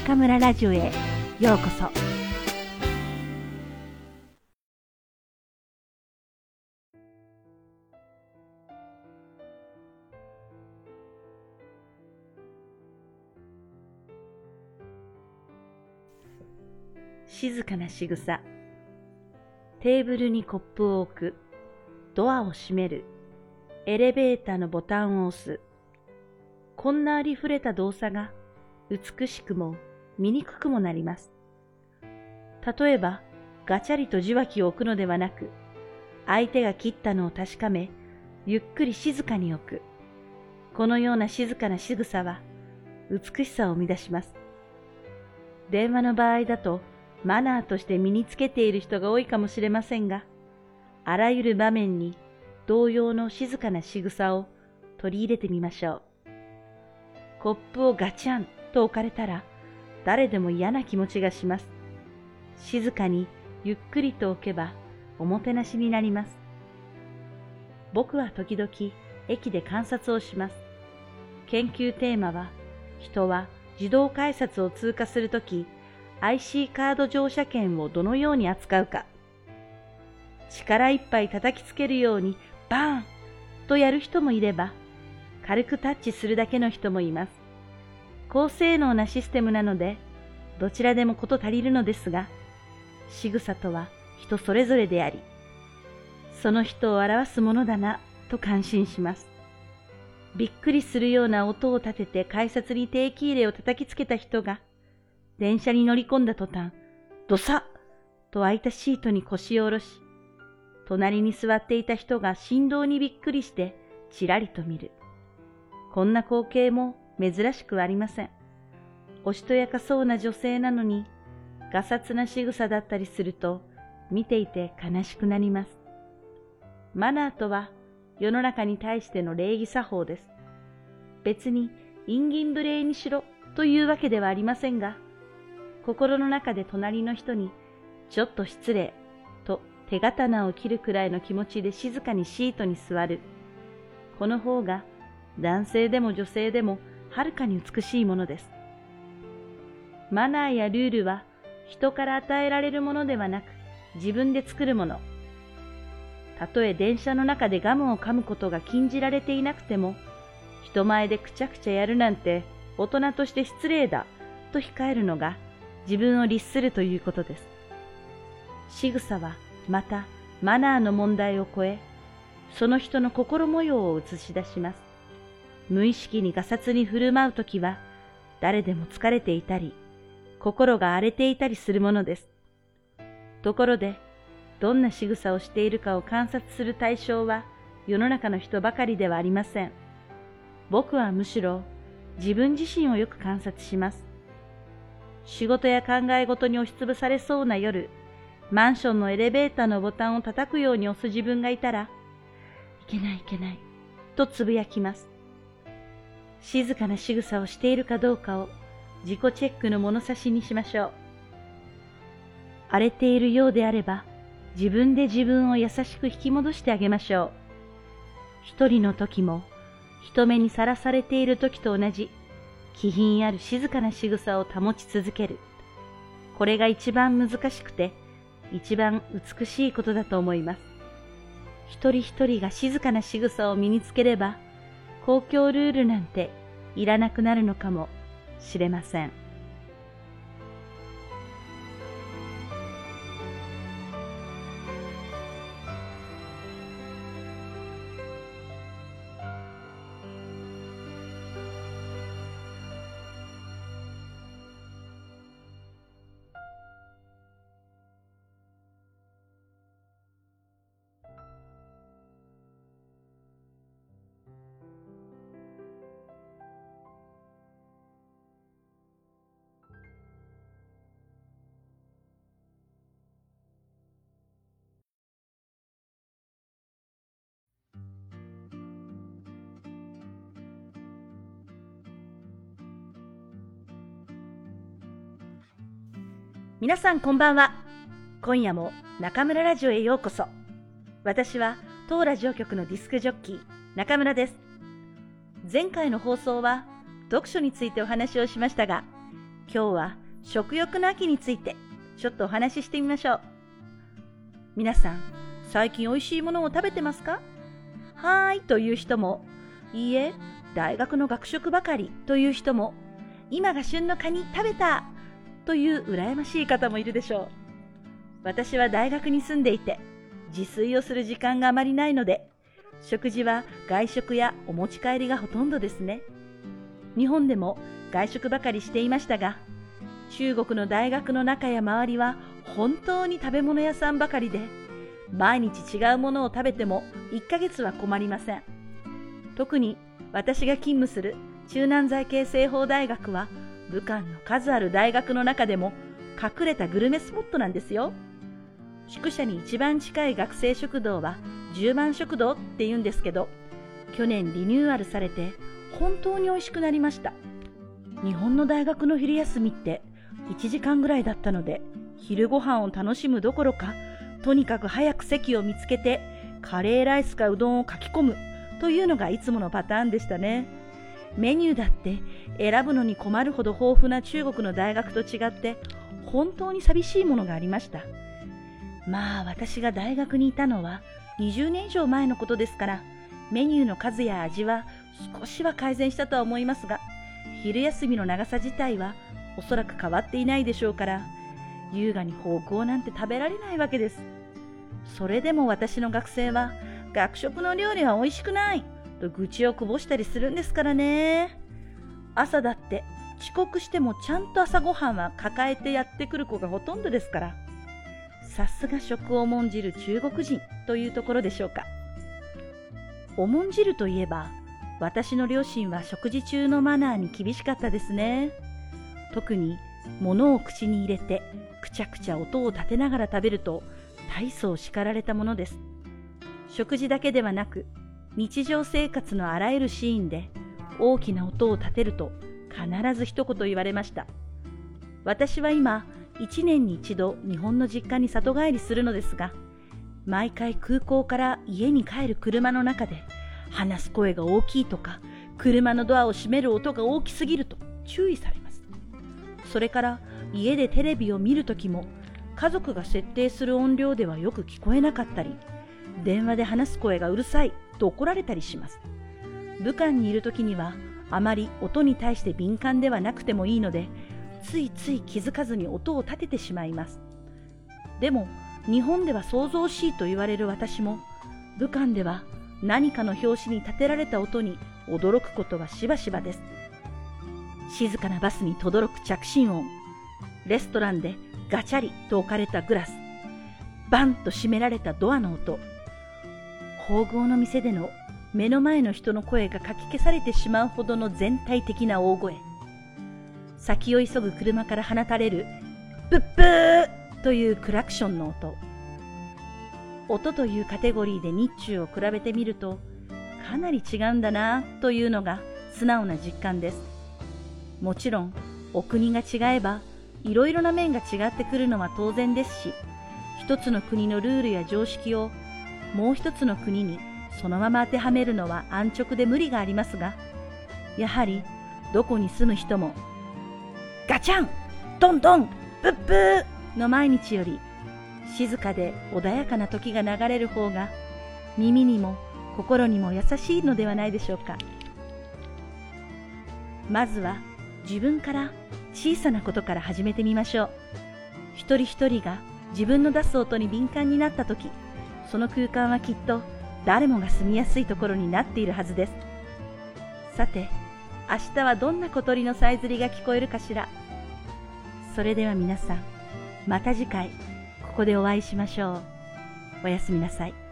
中村ラジオへ。ようこそ。静かな仕草。テーブルにコップを置く。ドアを閉める。エレベーターのボタンを押す。こんなありふれた動作が美しくも醜くもなります。例えば、ガチャリと受話器を置くのではなく、相手が切ったのを確かめ、ゆっくり静かに置く。このような静かな仕草は、美しさを生み出します。電話の場合だと、マナーとして身につけている人が多いかもしれませんが、あらゆる場面に同様の静かな仕草を取り入れてみましょう。コップをガチャンと置かれたら、誰でも嫌な気持ちがします。静かにゆっくりと置けば、おもてなしになります。僕は時々駅で観察をします。研究テーマは、人は自動改札を通過するとき、IC カード乗車券をどのように扱うか。力いっぱい叩きつけるようにバーンとやる人もいれば、軽くタッチするだけの人もいます。高性能なシステムなので、どちらでもこと足りるのですが、仕草とは人それぞれであり、その人を表すものだなと感心します。びっくりするような音を立てて改札に定期入れを叩きつけた人が、電車に乗り込んだ途端、どさっと空いたシートに腰を下ろし、隣に座っていた人が振動にびっくりしてちらりと見る。こんな光景も珍しくはありません。おしとやかそうな女性なのに、がさつな仕草だったりすると、見ていて悲しくなります。マナーとは、世の中に対しての礼儀作法です。別に、陰銀無礼にしろというわけではありませんが、心の中で隣の人に、ちょっと失礼と手刀を切るくらいの気持ちで静かにシートに座る。この方が、男性でも女性でもはるかに美しいものです。マナーやルールは人から与えられるものではなく自分で作るもの。たとえ電車の中でガムを噛むことが禁じられていなくても、人前でくちゃくちゃやるなんて大人として失礼だと控えるのが自分を律するということです。仕草はまたマナーの問題を超え、その人の心模様を映し出します。無意識にガサツに振る舞うときは、誰でも疲れていたり、心が荒れていたりするものです。ところで、どんな仕草をしているかを観察する対象は世の中の人ばかりではありません。僕はむしろ自分自身をよく観察します。仕事や考え事に押しつぶされそうな夜、マンションのエレベーターのボタンを叩くように押す自分がいたら、いけないいけない、とつぶやきます。静かな仕草をしているかどうかを自己チェックの物差しにしましょう。荒れているようであれば、自分で自分を優しく引き戻してあげましょう。一人の時も、人目にさらされている時と同じ、気品ある静かな仕草を保ち続ける。これが一番難しくて、一番美しいことだと思います。一人一人が静かな仕草を身につければ、公共ルールなんていらなくなるのかもしれません。皆さんこんばんは。今夜も中村ラジオへようこそ。私は当ラジオ局のディスクジョッキー中村です。前回の放送は読書についてお話をしましたが、今日は食欲の秋についてちょっとお話ししてみましょう。皆さん、最近美味しいものを食べてますか？はーいという人も、いいえ、大学の学食ばかりという人も、今が旬のカニ食べたという羨ましい方もいるでしょう。私は大学に住んでいて、自炊をする時間があまりないので、食事は外食やお持ち帰りがほとんどですね。日本でも外食ばかりしていましたが、中国の大学の中や周りは本当に食べ物屋さんばかりで、毎日違うものを食べても1ヶ月は困りません。特に私が勤務する中南財系西方大学は武漢の数ある大学の中でも隠れたグルメスポットなんですよ。宿舎に一番近い学生食堂は十万食堂って言うんですけど、去年リニューアルされて本当に美味しくなりました。日本の大学の昼休みって1時間ぐらいだったので、昼ご飯を楽しむどころか、とにかく早く席を見つけて、カレーライスかうどんを書き込むというのがいつものパターンでしたね。メニューだって選ぶのに困るほど豊富な中国の大学と違って本当に寂しいものがありました。まあ私が大学にいたのは20年以上前のことですからメニューの数や味は少しは改善したとは思いますが昼休みの長さ自体はおそらく変わっていないでしょうから優雅に方向なんて食べられないわけです。それでも私の学生は学食の料理は美味しくないと愚痴をこぼしたりするんですからね。朝だって遅刻してもちゃんと朝ごはんは抱えてやってくる子がほとんどですから。さすが食を重んじる中国人というところでしょうか。重んじるといえば、私の両親は食事中のマナーに厳しかったですね。特に物を口に入れてくちゃくちゃ音を立てながら食べると大層叱られたものです。食事だけではなく日常生活のあらゆるシーンで大きな音を立てると必ず一言言われました。私は今1年に一度日本の実家に里帰りするのですが、毎回空港から家に帰る車の中で話す声が大きいとか、車のドアを閉める音が大きすぎると注意されます。それから家でテレビを見るときも家族が設定する音量ではよく聞こえなかったり、電話で話す声がうるさいと怒られたりします。武漢にいるときにはあまり音に対して敏感ではなくてもいいので、ついつい気づかずに音を立ててしまいます。でも、日本では想像しいと言われる私も、武漢では何かの拍子に立てられた音に驚くことはしばしばです。静かなバスに轟く着信音、レストランでガチャリと置かれたグラス、バンと閉められたドアの音、縫合の店での目の前の人の声がかき消されてしまうほどの全体的な大声、先を急ぐ車から放たれるプップーというクラクションの音。音というカテゴリーで日中を比べてみるとかなり違うんだなというのが素直な実感です。もちろんお国が違えばいろいろな面が違ってくるのは当然ですし、一つの国のルールや常識をもう一つの国にそのまま当てはめるのは安直で無理がありますが、やはりどこに住む人もガチャンドンドンブッブーの毎日より静かで穏やかな時が流れる方が耳にも心にも優しいのではないでしょうか。まずは自分から小さなことから始めてみましょう。一人一人が自分の出す音に敏感になった時その空間はきっと誰もが住みやすいところになっているはずですさて明日はどんな小鳥のさえずりが聞こえるかしらそれでは皆さん、また次回、ここでお会いしましょう。おやすみなさい。